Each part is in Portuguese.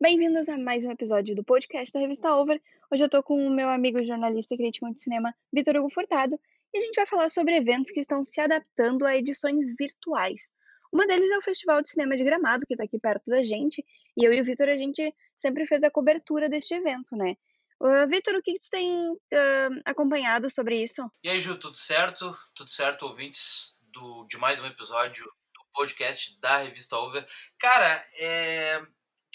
Bem-vindos a mais um episódio do podcast da revista Over. Hoje eu tô com o meu amigo jornalista e crítico de cinema, Vitor Hugo Furtado, e a gente vai falar sobre eventos que estão se adaptando a edições virtuais. Uma deles é o Festival de Cinema de Gramado, que está aqui perto da gente, e eu e o Vitor, a gente sempre fez a cobertura deste evento, né? Uh, Vitor, o que, que tu tem uh, acompanhado sobre isso? E aí, Ju, tudo certo? Tudo certo, ouvintes do, de mais um episódio do podcast da revista Over. Cara, é...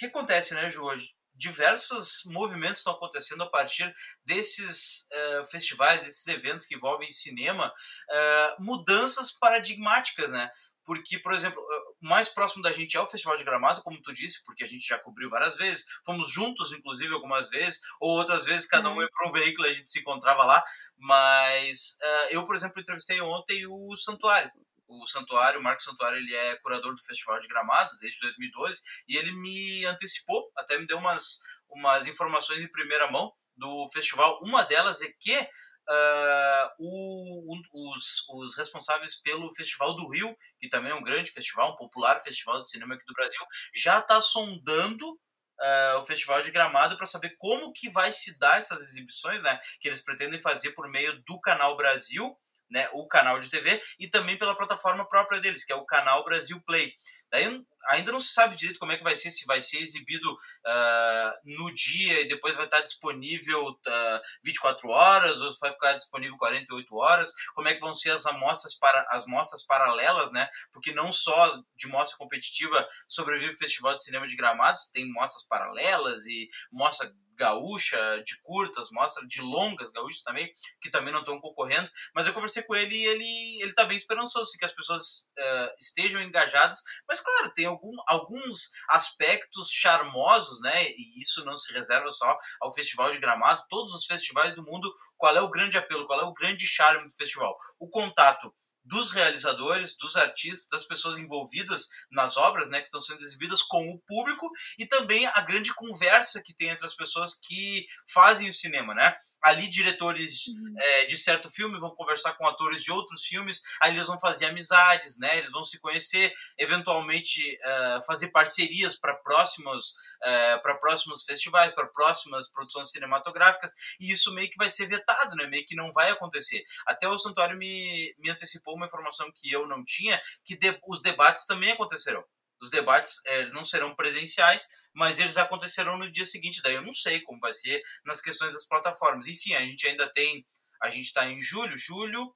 o que acontece, né, Ju, hoje? diversos movimentos estão acontecendo a partir desses uh, festivais, desses eventos que envolvem cinema, uh, mudanças paradigmáticas, né? porque, por exemplo, o mais próximo da gente é o Festival de Gramado, como tu disse, porque a gente já cobriu várias vezes, fomos juntos, inclusive, algumas vezes, ou outras vezes cada um uhum. ia para um veículo e a gente se encontrava lá, mas eu, por exemplo, entrevistei ontem o Santuário, o Santuário, o Marcos Santuário, ele é curador do Festival de Gramados desde 2012 e ele me antecipou, até me deu umas, umas informações em primeira mão do festival. Uma delas é que uh, o, os, os responsáveis pelo Festival do Rio, que também é um grande festival, um popular festival de cinema aqui do Brasil, já está sondando uh, o Festival de Gramado para saber como que vai se dar essas exibições, né? Que eles pretendem fazer por meio do Canal Brasil, né? O canal de TV e também pela plataforma própria deles, que é o Canal Brasil Play. Daí ainda não se sabe direito como é que vai ser, se vai ser exibido uh, no dia e depois vai estar disponível uh, ah, 24 horas ou se vai ficar disponível 48 horas, como é que vão ser as amostras para as mostras paralelas, né? Porque não só de mostra competitiva sobrevive o Festival de Cinema de Gramados, tem mostras paralelas e mostra gaúcha, de curtas, mostra de longas gaúchas também, que também não estão concorrendo. Mas eu conversei com ele e ele, ele tá bem esperançoso que as pessoas uh, estejam engajadas. Mas, claro, tem algum, alguns aspectos charmosos, né? E isso não se reserva só ao Festival de Gramado. Todos os festivais do mundo, qual é o grande apelo, qual é o grande charme do festival? O contato dos realizadores, dos artistas, das pessoas envolvidas nas obras, né, que estão sendo exibidas com o público e também a grande conversa que tem entre as pessoas que fazem o cinema, né? Ali diretores uhum. é, de certo filme vão conversar com atores de outros filmes, aí eles vão fazer amizades, né? Eles vão se conhecer, eventualmente uh, fazer parcerias para próximos, uh, para próximos festivais, para próximas produções cinematográficas, e isso meio que vai ser vetado, né? Meio que não vai acontecer. Até o Santuário me, me antecipou uma informação que eu não tinha, que de, os debates também acontecerão. Os debates eles não serão presenciais, mas eles acontecerão no dia seguinte. Daí eu não sei como vai ser nas questões das plataformas. Enfim, a gente ainda tem. A gente está em julho, julho.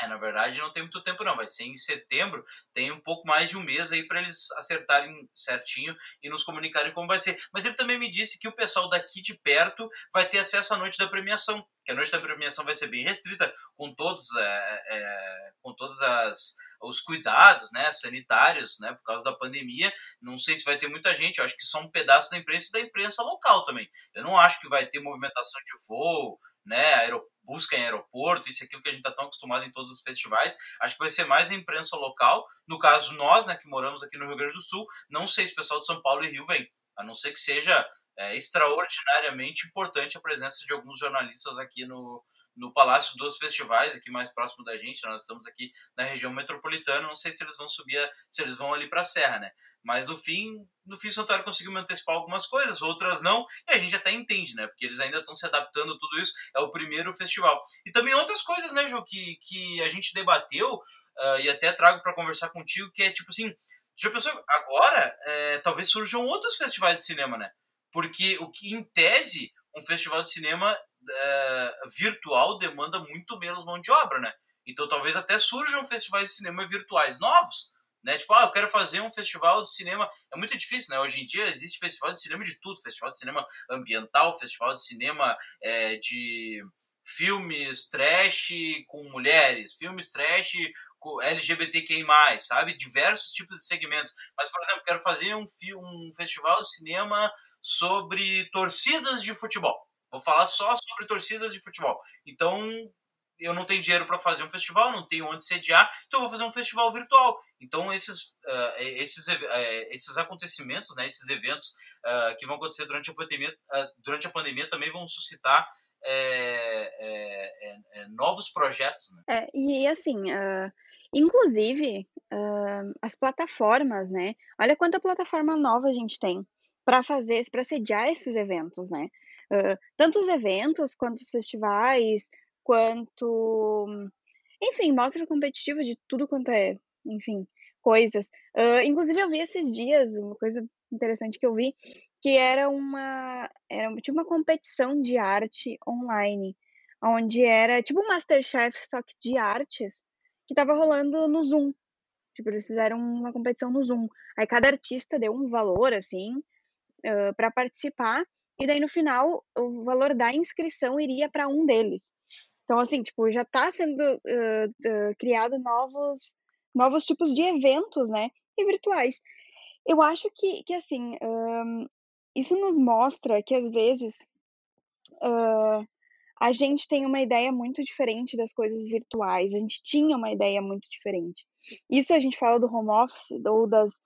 É, na verdade, não tem muito tempo, não. Vai ser em setembro. Tem um pouco mais de um mês aí para eles acertarem certinho e nos comunicarem como vai ser. Mas ele também me disse que o pessoal daqui de perto vai ter acesso à noite da premiação. Que a noite da premiação vai ser bem restrita, com todos, é, é, com todas as os cuidados né, sanitários né, por causa da pandemia. Não sei se vai ter muita gente, eu acho que só um pedaço da imprensa e da imprensa local também. Eu não acho que vai ter movimentação de voo, né, busca em aeroporto, isso é aquilo que a gente está tão acostumado em todos os festivais. Acho que vai ser mais a imprensa local. No caso, nós, né, que moramos aqui no Rio Grande do Sul, não sei se o pessoal de São Paulo e Rio vem, a não ser que seja é, extraordinariamente importante a presença de alguns jornalistas aqui no, no Palácio dos Festivais, aqui mais próximo da gente. Nós estamos aqui na região metropolitana. Não sei se eles vão subir, a, se eles vão ali para a Serra, né? Mas no fim, no fim, o Santuário conseguiu me antecipar algumas coisas, outras não, e a gente até entende, né? Porque eles ainda estão se adaptando a tudo isso. É o primeiro festival. E também outras coisas, né, Ju, que, que a gente debateu uh, e até trago para conversar contigo, que é tipo assim. Já pensou, agora é, talvez surjam outros festivais de cinema, né? Porque o que, em tese, um festival de cinema é, virtual demanda muito menos mão de obra, né? Então talvez até surjam festivais de cinema virtuais novos, né? Tipo, ah, eu quero fazer um festival de cinema. É muito difícil, né? Hoje em dia existe festival de cinema de tudo, festival de cinema ambiental, festival de cinema é, de filmes trash com mulheres, filmes trash com LGBTQI+, sabe? Diversos tipos de segmentos. Mas, por exemplo, quero fazer um, um festival de cinema sobre torcidas de futebol. Vou falar só sobre torcidas de futebol. Então, eu não tenho dinheiro para fazer um festival, não tenho onde sediar, então vou fazer um festival virtual. Então, esses, uh, esses, uh, esses acontecimentos, né, esses eventos uh, que vão acontecer durante a pandemia, durante a pandemia também vão suscitar novos projetos. Né? É, e assim, inclusive, as plataformas, né? Olha quanta plataforma nova a gente tem. para fazer, para sediar esses eventos, né? Tanto os eventos quanto os festivais, quanto, enfim, mostra competitiva de tudo quanto é, enfim, coisas. Uh, inclusive eu vi esses dias uma coisa interessante que eu vi, que era uma, era tipo uma competição de arte online, onde era tipo um Masterchef só que de artes, que tava rolando no Zoom. Tipo, eles fizeram uma competição no Zoom. Aí cada artista deu um valor, assim, uh, para participar. E daí, no final, o valor da inscrição iria para um deles. Então, assim, tipo, já está sendo uh, uh, criado novos, novos tipos de eventos, né? E virtuais. Eu acho que, que assim, um, isso nos mostra que, às vezes, uh, a gente tem uma ideia muito diferente das coisas virtuais. A gente tinha uma ideia muito diferente. Isso a gente fala do home office ou das,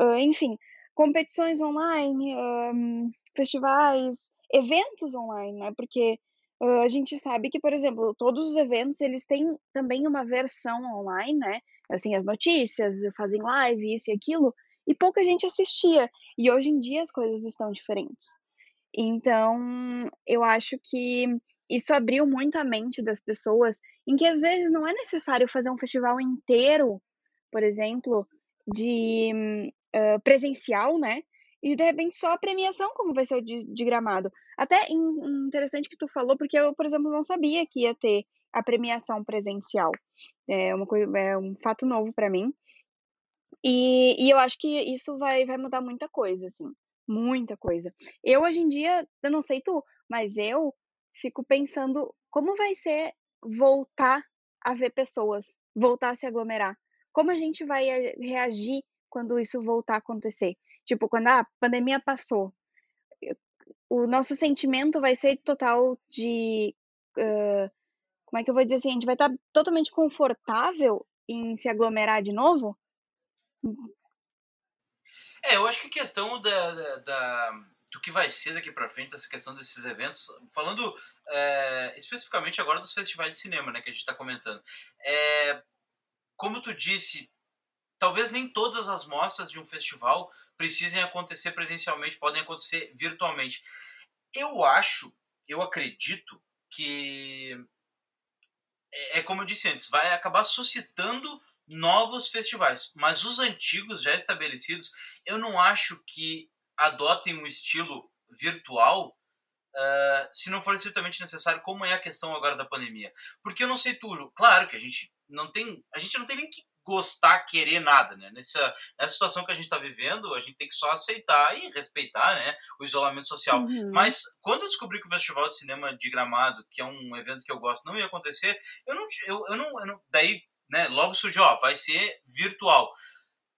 uh, enfim, competições online, um, festivais, eventos online, né? Porque uh, a gente sabe que, por exemplo, todos os eventos eles têm também uma versão online, né? Assim, as notícias, fazem live, isso e aquilo, e pouca gente assistia. E hoje em dia as coisas estão diferentes. Então, eu acho que isso abriu muito a mente das pessoas, em que às vezes não é necessário fazer um festival inteiro, por exemplo, de presencial, né? E de repente só a premiação, como vai ser de, de gramado. Até interessante que tu falou, porque eu, por exemplo, não sabia que ia ter a premiação presencial. É, uma coisa, é um fato novo para mim. E, e eu acho que isso vai, vai mudar muita coisa, assim. Muita coisa. Eu, hoje em dia, eu não sei tu, mas eu fico pensando como vai ser voltar a ver pessoas, voltar a se aglomerar. Como a gente vai eh, reagir quando isso voltar a acontecer? Tipo, quando a pandemia passou, o nosso sentimento vai ser total de. Uh, como é que eu vou dizer assim? A gente vai estar totalmente confortável em se aglomerar de novo? É, eu acho que a questão da, da, da do que vai ser daqui para frente, essa questão desses eventos, falando é, especificamente agora dos festivais de cinema, né, que a gente está comentando. É, como tu disse, talvez nem todas as mostras de um festival precisem acontecer presencialmente, podem acontecer virtualmente. Eu acho, eu acredito que é, é como eu disse antes, vai acabar suscitando novos festivais, mas os antigos já estabelecidos, eu não acho que adotem um estilo virtual uh, se não for estritamente necessário, como é a questão agora da pandemia. Porque eu não sei tudo. Claro que a gente não tem. A gente não tem nem que gostar, querer nada, né? Nessa, nessa situação que a gente está vivendo, a gente tem que só aceitar e respeitar, né? O isolamento social. Uhum. Mas quando eu descobri que o Festival de Cinema de Gramado, que é um evento que eu gosto, não ia acontecer, eu não, eu, eu não, eu não daí, né? Logo surgiu, ó, vai ser virtual.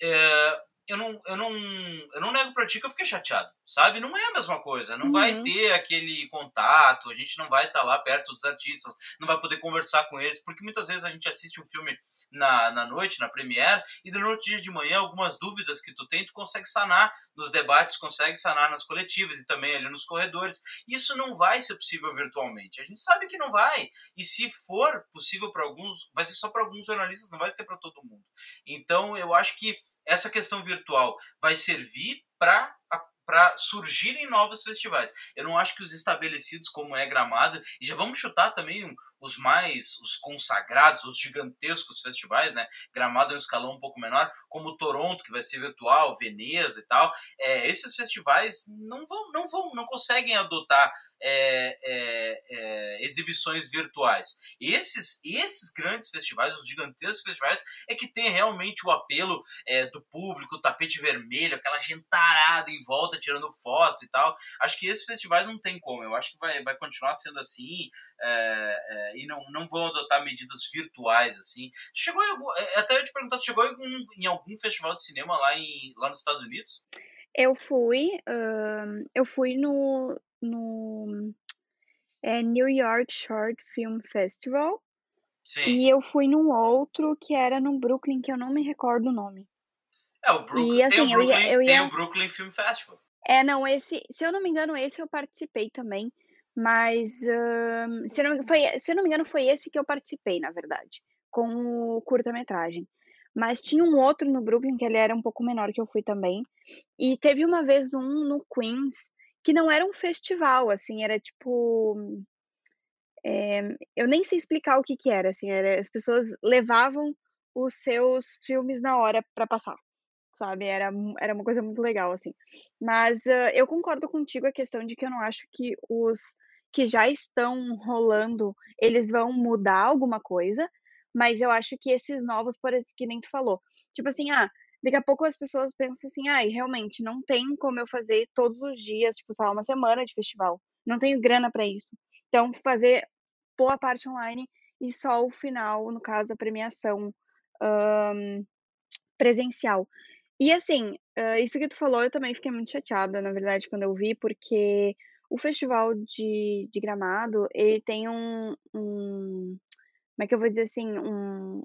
É, eu não, eu não, eu não nego pra ti que eu fiquei chateado, sabe? Não é a mesma coisa, não uhum. vai ter aquele contato, a gente não vai estar tá lá perto dos artistas, não vai poder conversar com eles, porque muitas vezes a gente assiste um filme na, na noite, na premiere, e no outro dia de manhã, algumas dúvidas que tu tem, tu consegue sanar nos debates, consegue sanar nas coletivas e também ali nos corredores. Isso não vai ser possível virtualmente. A gente sabe que não vai. E se for possível para alguns, vai ser só para alguns jornalistas, não vai ser para todo mundo. Então, eu acho que essa questão virtual vai servir para para surgirem novos festivais. Eu não acho que os estabelecidos como é Gramado, e já vamos chutar também os mais, os consagrados, os gigantescos festivais, né? Gramado é um escalão um pouco menor, como Toronto, que vai ser virtual, Veneza e tal. É, esses festivais não vão, não vão, não conseguem adotar é, é, é, exibições virtuais. Esses, esses grandes festivais, os gigantescos festivais, é que tem realmente o apelo é, do público, o tapete vermelho, aquela gentarada em volta tirando foto e tal. Acho que esses festivais não tem como. Eu acho que vai, vai continuar sendo assim é, é, e não, não vão adotar medidas virtuais assim. Chegou algum, até eu te perguntar, chegou em algum, em algum festival de cinema lá, em, lá nos Estados Unidos? Eu fui, uh, eu fui no, no é, New York Short Film Festival. Sim. E eu fui num outro que era no Brooklyn, que eu não me recordo o nome. É, o Brooklyn, e, assim, tem, o Brooklyn, eu ia, eu ia... tem o Brooklyn Film Festival. É, não, esse, se eu não me engano, esse eu participei também. Mas, se, não, foi, se eu não me engano, foi esse que eu participei, na verdade, com o curta-metragem. Mas tinha um outro no Brooklyn, que ele era um pouco menor, que eu fui também. E teve uma vez um no Queens, que não era um festival, assim, era tipo. É, eu nem sei explicar o que que era, assim, era, as pessoas levavam os seus filmes na hora para passar, sabe? Era, era uma coisa muito legal, assim. Mas uh, eu concordo contigo a questão de que eu não acho que os que já estão rolando, eles vão mudar alguma coisa, mas eu acho que esses novos, por que nem tu falou, tipo assim, ah, daqui a pouco as pessoas pensam assim, ai, ah, realmente não tem como eu fazer todos os dias, tipo, sei lá, uma semana de festival. Não tenho grana para isso. Então, fazer boa parte online e só o final, no caso, a premiação um, presencial. E assim, uh, isso que tu falou, eu também fiquei muito chateada, na verdade, quando eu vi, porque o festival de, de Gramado, ele tem um, um como é que eu vou dizer assim, um,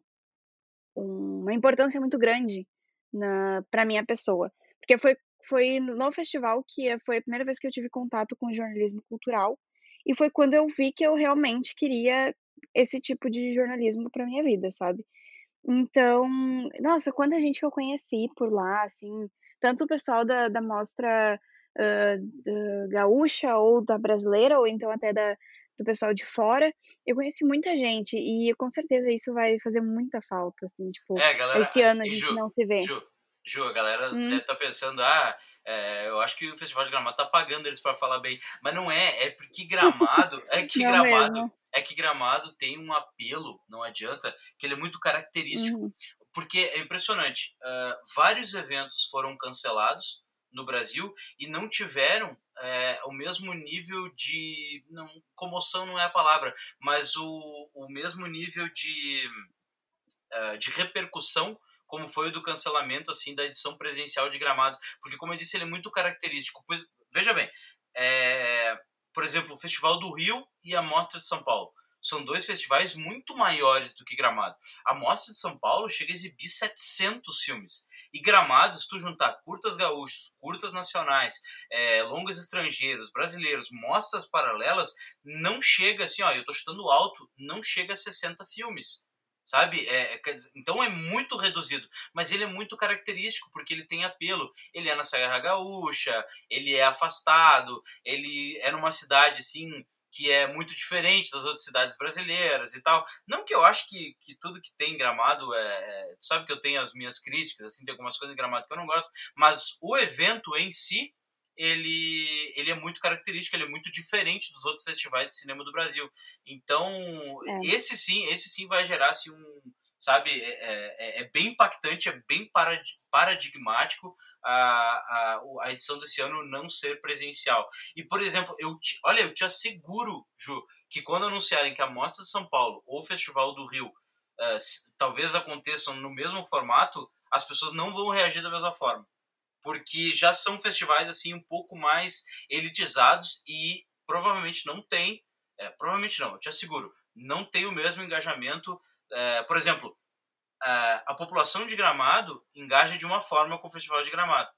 uma importância muito grande na para minha pessoa. Porque foi foi no festival que foi a primeira vez que eu tive contato com jornalismo cultural, e foi quando eu vi que eu realmente queria esse tipo de jornalismo para minha vida, sabe. Então, nossa, quanta gente que eu conheci por lá, assim, tanto o pessoal da da mostra, da gaúcha ou da brasileira ou então até da do pessoal de fora, eu conheci muita gente e com certeza isso vai fazer muita falta, assim, tipo, é, galera, esse ano a gente Ju, não se vê. Ju, Ju a galera hum. deve estar tá pensando, ah, é, eu acho que o Festival de Gramado tá pagando eles para falar bem, mas não é, é porque Gramado, é que Gramado, mesmo. é que Gramado tem um apelo, não adianta, que ele é muito característico, uhum. porque é impressionante, uh, vários eventos foram cancelados no Brasil e não tiveram é, o mesmo nível de. Não, comoção não é a palavra, mas o, o mesmo nível de, uh, de repercussão como foi o do cancelamento assim da edição presencial de Gramado, porque como eu disse ele é muito característico. Pois, veja bem, é, por exemplo, o Festival do Rio e a Mostra de São Paulo são dois festivais muito maiores do que Gramado. A Mostra de São Paulo chega a exibir 700 filmes. E Gramado, se tu juntar curtas gaúchos, curtas nacionais, é, longas estrangeiros, brasileiros, mostras paralelas, não chega assim, ó, eu tô chutando alto, não chega a 60 filmes sabe? É, é então é muito reduzido, mas ele é muito característico porque ele tem apelo. Ele é na Serra Gaúcha, ele é afastado, ele é numa cidade assim que é muito diferente das outras cidades brasileiras e tal. Não que eu acho que, que tudo que tem em Gramado é, é sabe que eu tenho as minhas críticas, assim, tem algumas coisas em Gramado que eu não gosto, mas o evento em si ele, ele é muito característico, ele é muito diferente dos outros festivais de cinema do Brasil. Então, é. esse sim, esse sim vai gerar assim, um, sabe, é, é, é bem impactante, é bem paradigmático a, a, a edição desse ano não ser presencial. E, por exemplo, eu te, olha, eu te asseguro, Ju, que quando anunciarem que a Mostra de São Paulo ou o Festival do Rio uh, talvez aconteçam no mesmo formato, as pessoas não vão reagir da mesma forma. Porque já são festivais assim um pouco mais elitizados e provavelmente não tem, é, provavelmente não, eu te asseguro, não tem o mesmo engajamento. É, por exemplo, a população de Gramado engaja de uma forma com o Festival de Gramado.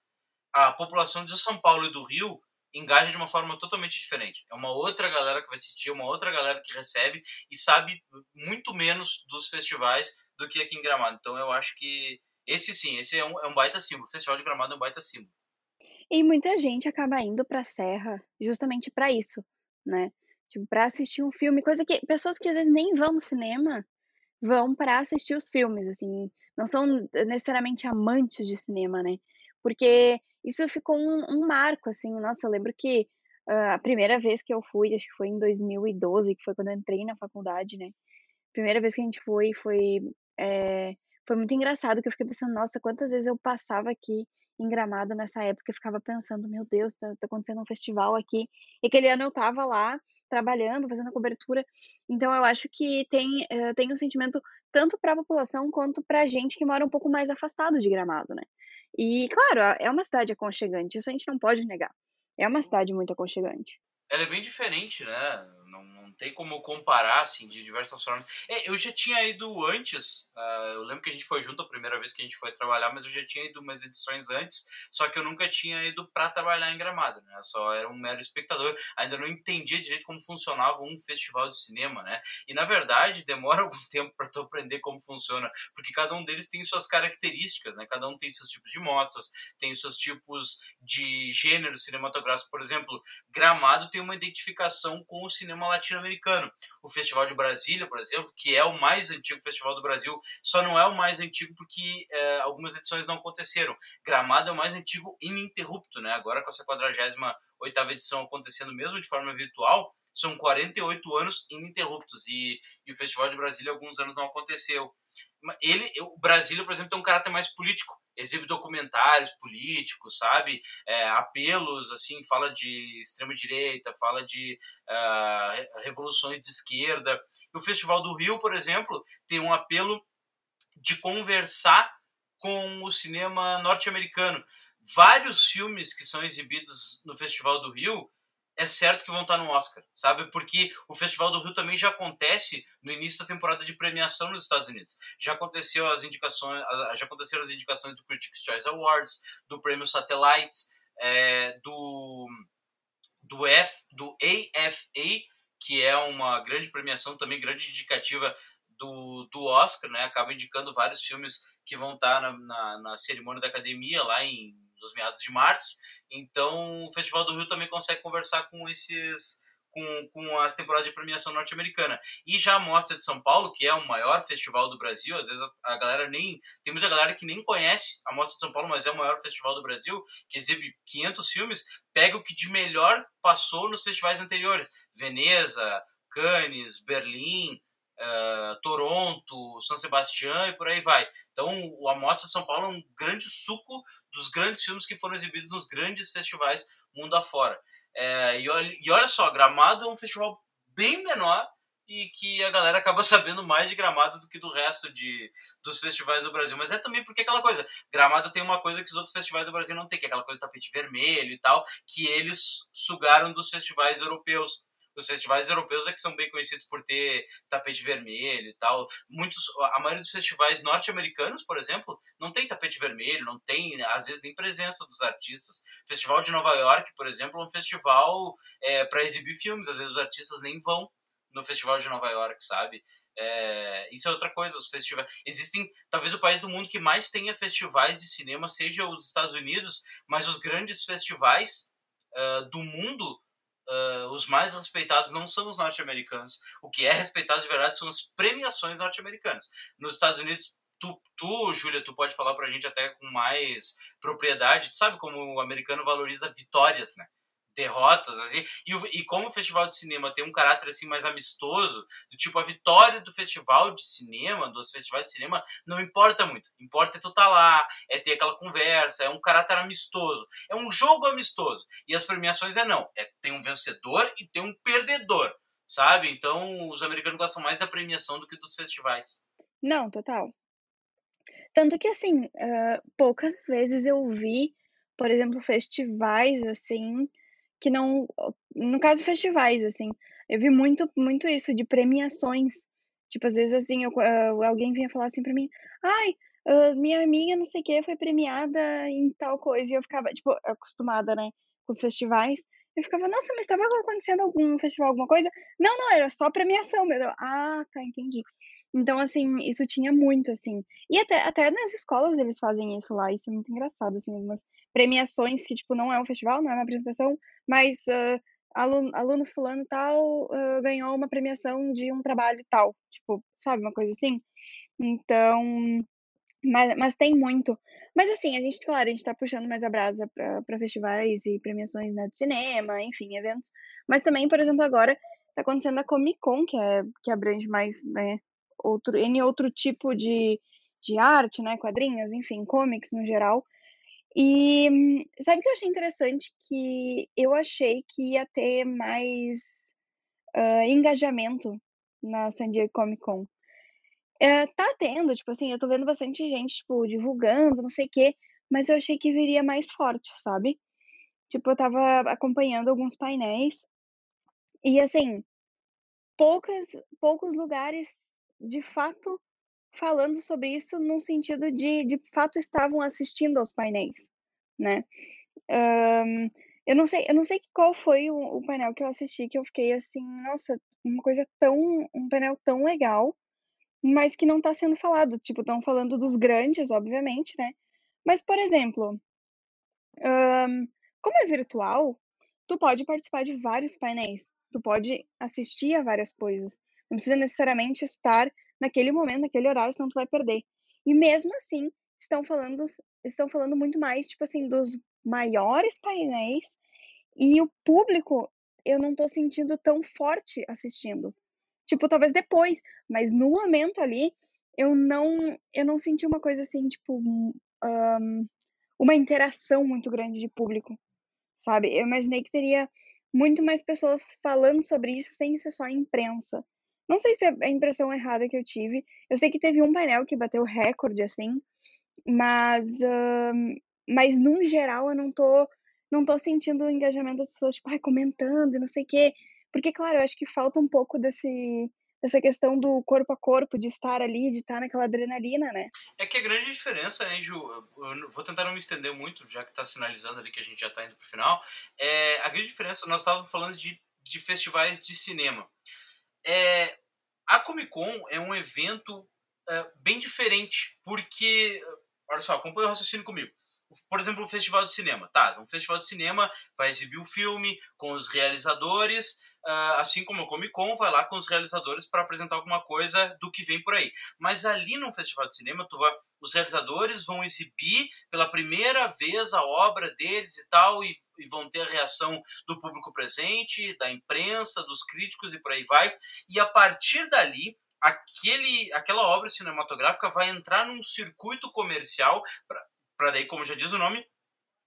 A população de São Paulo e do Rio engaja de uma forma totalmente diferente. É uma outra galera que vai assistir, uma outra galera que recebe e sabe muito menos dos festivais do que aqui em Gramado. Então eu acho que esse sim, esse é um, é um baita símbolo. O Festival de Gramado é um baita símbolo. E muita gente acaba indo para a Serra justamente para isso, né? Tipo, para assistir um filme, coisa que pessoas que às vezes nem vão no cinema vão para assistir os filmes, assim, não são necessariamente amantes de cinema, né? Porque isso ficou um, um marco, assim, nossa, eu lembro que uh, a primeira vez que eu fui, acho que foi em 2012, que foi quando eu entrei na faculdade, né? Primeira vez que a gente foi, foi, é, foi muito engraçado, que eu fiquei pensando, nossa, quantas vezes eu passava aqui em Gramado nessa época, eu ficava pensando, meu Deus, tá, tá acontecendo um festival aqui, e aquele ano eu tava lá, trabalhando, fazendo a cobertura. Então eu acho que tem, uh, tem um sentimento tanto para a população quanto para a gente que mora um pouco mais afastado de Gramado, né? E claro, é uma cidade aconchegante, isso a gente não pode negar. É uma cidade muito aconchegante. Ela é bem diferente, né? Não, não tem como comparar, assim, de diversas formas. É, eu já tinha ido antes, uh, eu lembro que a gente foi junto a primeira vez que a gente foi trabalhar, mas eu já tinha ido umas edições antes, só que eu nunca tinha ido para trabalhar em Gramado, né? Eu só era um mero espectador, ainda não entendia direito como funcionava um festival de cinema, né? E na verdade demora algum tempo para tu aprender como funciona, porque cada um deles tem suas características, né? Cada um tem seus tipos de mostras, tem seus tipos de gênero cinematográfico, por exemplo, Gramado tem uma identificação com o cinema latino-americano. O Festival de Brasília, por exemplo, que é o mais antigo festival do Brasil, só não é o mais antigo porque é, algumas edições não aconteceram. Gramado é o mais antigo ininterrupto, né? Agora com essa 48 edição acontecendo mesmo de forma virtual, são 48 anos ininterruptos e, e o Festival de Brasília alguns anos não aconteceu. Ele, o Brasília, por exemplo, tem um caráter mais político exibe documentários políticos, sabe? É, apelos, assim, fala de extrema-direita, fala de uh, revoluções de esquerda. E o Festival do Rio, por exemplo, tem um apelo de conversar com o cinema norte-americano. Vários filmes que são exibidos no Festival do Rio é certo que vão estar no Oscar, sabe? Porque o Festival do Rio também já acontece no início da temporada de premiação nos Estados Unidos. Já aconteceu as indicações, já aconteceram as indicações do Critics' Choice Awards, do Prêmio Satellite, é, do do F, do AFA, que é uma grande premiação também grande indicativa do, do Oscar, né? Acaba indicando vários filmes que vão estar na, na, na cerimônia da academia lá em nos meados de março. Então, o Festival do Rio também consegue conversar com esses com, com a temporada de premiação norte-americana. E já a Mostra de São Paulo, que é o maior festival do Brasil, às vezes a, a, galera nem. Tem muita galera que nem conhece a Mostra de São Paulo, mas é o maior festival do Brasil, que exibe 500 filmes, pega o que de melhor passou nos festivais anteriores: Veneza, Cannes, Berlim, uh, Toronto, São Sebastião e por aí vai. Então, o Amostra São Paulo é um grande suco dos grandes filmes que foram exibidos nos grandes festivais mundo afora. É, e, olha, e olha só, Gramado é um festival bem menor e que a galera acaba sabendo mais de Gramado do que do resto de, dos festivais do Brasil. Mas é também porque aquela coisa, Gramado tem uma coisa que os outros festivais do Brasil não tem, que é aquela coisa do tapete vermelho e tal, que eles sugaram dos festivais europeus os festivais europeus é que são bem conhecidos por ter tapete vermelho e tal. Muitos, a maioria dos festivais norte-americanos, por exemplo, não tem tapete vermelho, não tem, às vezes, nem presença dos artistas. O Festival de Nova York, por exemplo, é um festival é, para exibir filmes, às vezes os artistas nem vão no Festival de Nova York, sabe? É, isso é outra coisa, os festivais. Existem, talvez o país do mundo que mais tenha festivais de cinema seja os Estados Unidos, mas os grandes festivais uh, do mundo uh, os mais respeitados não são os norte-americanos. O que é respeitado de verdade são as premiações norte-americanas. Nos Estados Unidos, tu, tu, Júlia, tu pode falar pra gente até com mais propriedade. Tu sabe como o americano valoriza vitórias, né? Derrotas, assim, e, e como o festival de cinema tem um caráter assim mais amistoso, do tipo a vitória do festival de cinema, dos festivais de cinema, não importa muito. Importa é tu tá lá, é ter aquela conversa, é um caráter amistoso, é um jogo amistoso. E as premiações é não, é tem um vencedor e tem um perdedor, sabe? Então os americanos gostam mais da premiação do que dos festivais. Não, total. Tanto que assim, uh, poucas vezes eu vi, por exemplo, festivais assim, que não no caso festivais, assim, eu vi muito muito isso de premiações. Tipo, às vezes, assim, eu, uh, alguém vinha falar assim pra mim: "Ai, uh, minha amiga não sei o que foi premiada em tal coisa", e eu ficava, tipo, acostumada, né, com os festivais, eu ficava: "Nossa, mas estava acontecendo algum festival, alguma coisa?". "Não, não, era só premiação mesmo". "Ah, tá, entendi". Então, assim, isso tinha muito, assim. E até, até nas escolas eles fazem isso lá, isso é muito engraçado, assim, algumas premiações que, tipo, não é um festival, não é uma apresentação, mas uh, aluno, aluno fulano tal uh, ganhou uma premiação de um trabalho tal, tipo, sabe, uma coisa assim? Então, mas, mas tem muito. Mas assim, a gente, claro, a gente tá puxando mais a brasa para festivais e premiações né, de cinema, enfim, eventos. Mas também, por exemplo, agora tá acontecendo a Comic Con, que, é, que abrange mais, né, outro, N outro tipo de, de arte, né, quadrinhos, enfim, comics no geral. E sabe o que eu achei interessante? Que eu achei que ia ter mais uh, engajamento na San Diego Comic Con. É, tá tendo, tipo assim, eu tô vendo bastante gente, tipo, divulgando, não sei o quê, mas eu achei que viria mais forte, sabe? Tipo, eu tava acompanhando alguns painéis, e assim, poucas, poucos lugares de fato falando sobre isso no sentido de de fato estavam assistindo aos painéis, né. Hã, eu não sei eu não sei qual foi o o painel que eu assisti que eu fiquei assim: "Nossa, uma coisa tão um painel tão legal, mas que não está sendo falado", tipo, estão falando dos grandes, obviamente, né, mas, por exemplo, hã, como é virtual, tu pode participar de vários painéis, tu pode assistir a várias coisas, não precisa necessariamente estar naquele momento, naquele horário, senão tu vai perder. E mesmo assim, estão falando estão falando muito mais, tipo assim, dos maiores painéis, e o público, eu não tô sentindo tão forte assistindo. Tipo, talvez depois, mas no momento ali, eu não eu não senti uma coisa assim, tipo, hã, uma interação muito grande de público, sabe. Eu imaginei que teria muito mais pessoas falando sobre isso sem ser só a imprensa. Não sei se é a impressão errada que eu tive, eu sei que teve um painel que bateu recorde, assim, mas, hã, mas num geral eu não tô não tô sentindo o engajamento das pessoas, tipo, comentando e não sei o quê. Porque, claro, eu acho que falta um pouco desse dessa questão do corpo a corpo, de estar ali, de estar naquela adrenalina, né. É que a grande diferença, né, Ju, eu vou tentar não me estender muito, já que tá sinalizando ali que a gente já tá indo para o final, eh, a grande diferença nós estávamos falando de de festivais de cinema. Eh, a Comic Con é um evento, hã, bem diferente, porque olha só, acompanha o raciocínio comigo. Por exemplo, um festival de cinema, tá, um festival de cinema vai exibir o filme com os realizadores, hã, assim como a Comic Con vai lá com os realizadores para apresentar alguma coisa do que vem por aí. Mas ali num festival de cinema, tu vai os realizadores vão exibir pela primeira vez a obra deles e tal, e e vão ter a reação do público presente, da imprensa, dos críticos e por aí vai. E a partir dali, aquele aquela obra cinematográfica vai entrar num circuito comercial pra daí, como já diz o nome,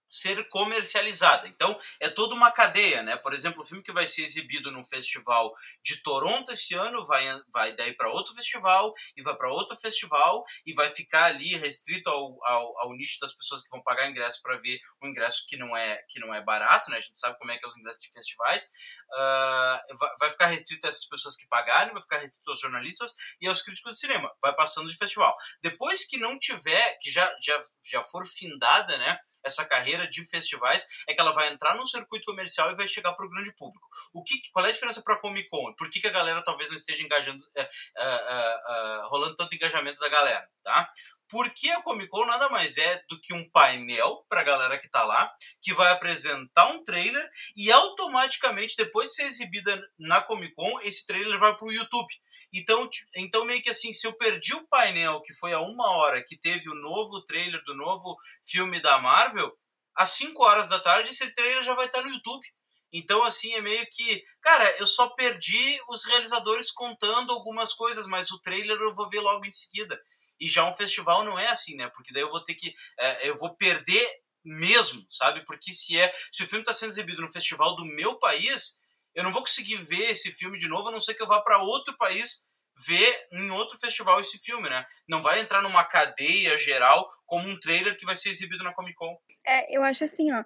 ser comercializada. Então, é toda uma cadeia, né. Por exemplo, o filme que vai ser exibido no festival de Toronto esse ano vai vai daí para outro festival, e vai para outro festival, e vai ficar ali restrito ao ao ao nicho das pessoas que vão pagar ingresso para ver um ingresso que não é que não é barato, né, a gente sabe como é que é os ingressos de festivais. Hã, vai vai ficar restrito a essas pessoas que pagarem, vai ficar restrito aos jornalistas e aos críticos de cinema, vai passando de festival. Depois que não tiver, que já já já for findada, né, essa carreira de festivais é que ela vai entrar num circuito comercial e vai chegar para o grande público. O que, qual é a diferença para a Comic Con? Por que, que a galera talvez não esteja engajando, é, é, é, rolando tanto engajamento da galera, tá? Porque a Comic Con nada mais é do que um painel para a galera que está lá, que vai apresentar um trailer e automaticamente, depois de ser exibida na Comic Con, esse trailer vai para o YouTube. Então, então, meio que assim, se eu perdi o painel, que foi a uma hora que teve o novo trailer do novo filme da Marvel, às 5 horas da tarde esse trailer já vai estar no YouTube. Então, assim, é meio que. Cara, eu só perdi os realizadores contando algumas coisas, mas o trailer eu vou ver logo em seguida. E já um festival não é assim, né? Porque daí eu vou ter que. É, eu vou perder mesmo, sabe? Porque se é. Se o filme está sendo exibido no festival do meu país, eu não vou conseguir ver esse filme de novo, a não ser que eu vá para outro país ver em outro festival esse filme, né? Não vai entrar numa cadeia geral como um trailer que vai ser exibido na Comic Con. É, eu acho assim, ó.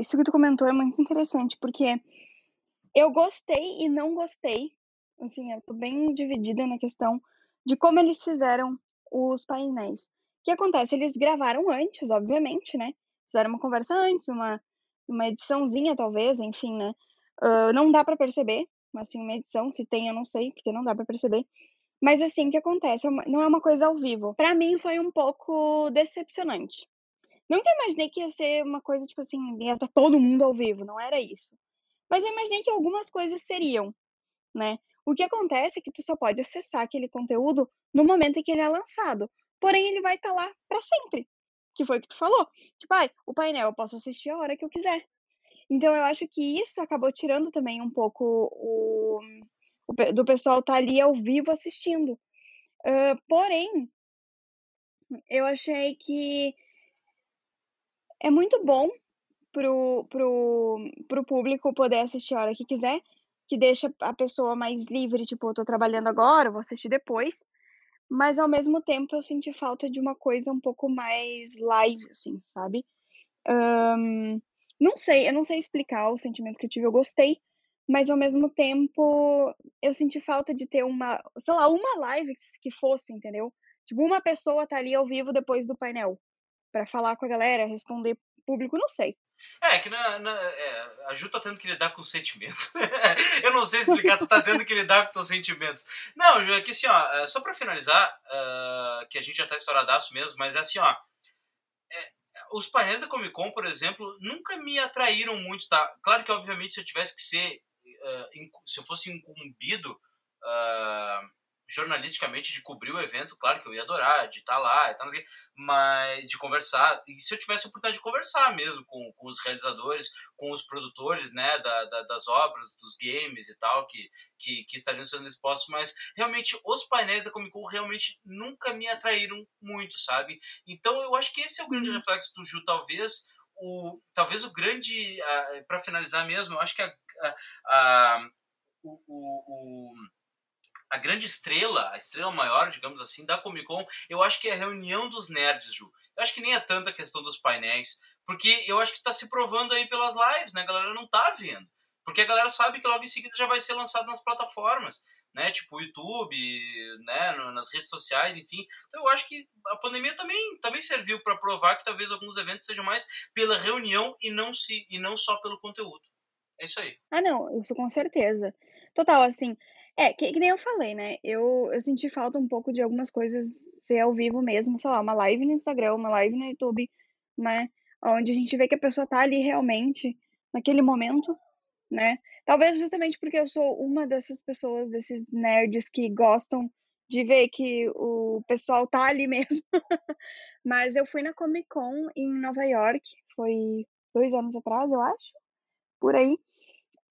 Isso que tu comentou é muito interessante, porque eu gostei e não gostei. Assim, eu tô bem dividida na questão de como eles fizeram os painéis. O que acontece? Eles gravaram antes, obviamente, né? Fizeram uma conversa antes, uma, uma ediçãozinha, talvez, enfim, né? Uh, não dá para perceber, mas assim, uma edição, se tem, eu não sei, porque não dá para perceber. Mas assim, o que acontece? É não é uma coisa ao vivo. Para mim foi um pouco decepcionante. Nunca imaginei que ia ser uma coisa, tipo assim, ia estar todo mundo ao vivo, não era isso. Mas eu imaginei que algumas coisas seriam, né? O que acontece é que tu só pode acessar aquele conteúdo no momento em que ele é lançado. Porém, ele vai estar lá para sempre. Que foi o que tu falou. Tipo, ai, o painel eu posso assistir a hora que eu quiser. Então eu acho que isso acabou tirando também um pouco o, o do pessoal estar tá ali ao vivo assistindo. Uh, porém, eu achei que é muito bom pro, pro, pro público poder assistir a hora que quiser, que deixa a pessoa mais livre, tipo, eu tô trabalhando agora, vou assistir depois. Mas ao mesmo tempo eu senti falta de uma coisa um pouco mais live, assim, sabe? Um, não sei, eu não sei explicar o sentimento que eu tive. Eu gostei, mas ao mesmo tempo eu senti falta de ter uma, sei lá, uma live que fosse, entendeu? Tipo, uma pessoa tá ali ao vivo depois do painel para falar com a galera, responder público, não sei. É, que na, na é, a Ju tá tendo que lidar com sentimentos. eu não sei explicar, tu tá tendo que lidar com teus sentimentos. Não, Ju, é que assim, ó, é, só pra finalizar, uh, que a gente já tá estouradaço mesmo, mas é assim, ó, é, os painéis da Comic Con, por exemplo, nunca me atraíram muito, tá? Claro que, obviamente, se eu tivesse que ser, uh, se eu fosse incumbido uh, jornalisticamente de cobrir o evento, claro que eu ia adorar, de estar tá lá e tal, mas de conversar, e se eu tivesse a oportunidade de conversar mesmo com, com os realizadores, com os produtores, né, da, da, das obras, dos games e tal, que, que, que estariam sendo expostos, mas realmente os painéis da Comic Con realmente nunca me atraíram muito, sabe? Então eu acho que esse é o grande uhum. reflexo do Ju, talvez o, talvez o grande, uh, para finalizar mesmo, eu acho que a, a, a o, o, o a grande estrela, a estrela maior, digamos assim, da Comic Con, eu acho que é a reunião dos nerds, Ju. Eu acho que nem é tanto a questão dos painéis, porque eu acho que está se provando aí pelas lives, né? A galera não tá vendo. Porque a galera sabe que logo em seguida já vai ser lançado nas plataformas, né? Tipo YouTube, né? nas redes sociais, enfim. Então eu acho que a pandemia também, também serviu para provar que talvez alguns eventos sejam mais pela reunião e não, se, e não só pelo conteúdo. É isso aí. Ah, não, isso com certeza. Total, assim, é, que, que nem eu falei, né? Eu, eu senti falta um pouco de algumas coisas ser ao vivo mesmo, sei lá, uma live no Instagram, uma live no YouTube, né? Onde a gente vê que a pessoa tá ali realmente, naquele momento, né? Talvez justamente porque eu sou uma dessas pessoas, desses nerds que gostam de ver que o pessoal tá ali mesmo. Mas eu fui na Comic Con em Nova York, foi dois anos atrás, eu acho, por aí.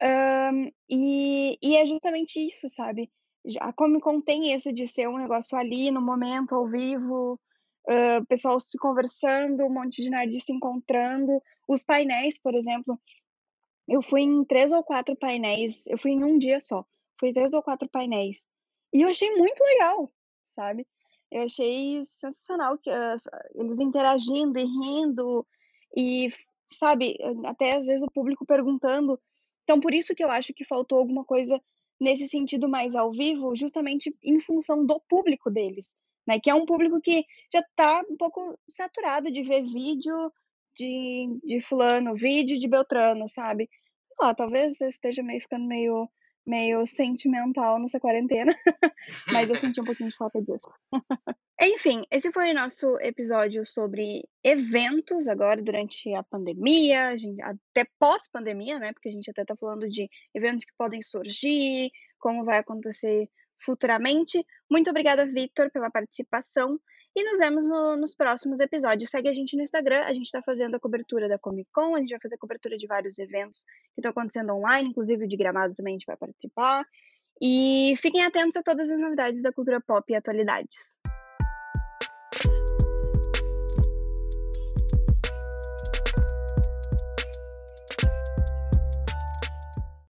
Um, e, e é justamente isso, sabe? A Comic Con tem isso de ser um negócio ali, no momento, ao vivo, uh, pessoal se conversando, um monte de nerd se encontrando. Os painéis, por exemplo, eu fui em três ou quatro painéis, eu fui em um dia só, fui três ou quatro painéis. E eu achei muito legal, sabe? Eu achei sensacional que uh, eles interagindo e rindo, e, sabe, até às vezes o público perguntando então, por isso que eu acho que faltou alguma coisa nesse sentido mais ao vivo, justamente em função do público deles, né? Que é um público que já está um pouco saturado de ver vídeo de, de fulano, vídeo de Beltrano, sabe? Sei lá, talvez eu esteja meio ficando meio, meio sentimental nessa quarentena, mas eu senti um pouquinho de falta disso. Enfim, esse foi o nosso episódio sobre eventos agora durante a pandemia, até pós-pandemia, né? Porque a gente até está falando de eventos que podem surgir, como vai acontecer futuramente. Muito obrigada, Victor, pela participação. E nos vemos no, nos próximos episódios. Segue a gente no Instagram, a gente está fazendo a cobertura da Comic Con, a gente vai fazer cobertura de vários eventos que estão acontecendo online, inclusive o de gramado também a gente vai participar. E fiquem atentos a todas as novidades da cultura pop e atualidades.